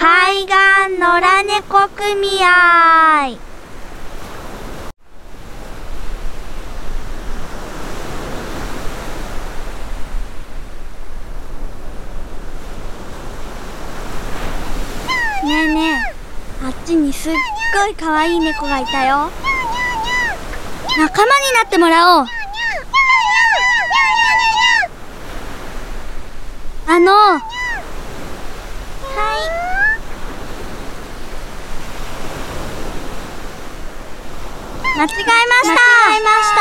海岸野良猫組合。ねえねえあっちにすっごい可愛い猫がいたよ。仲間になってもらおう。あのはい間違えました間違えました。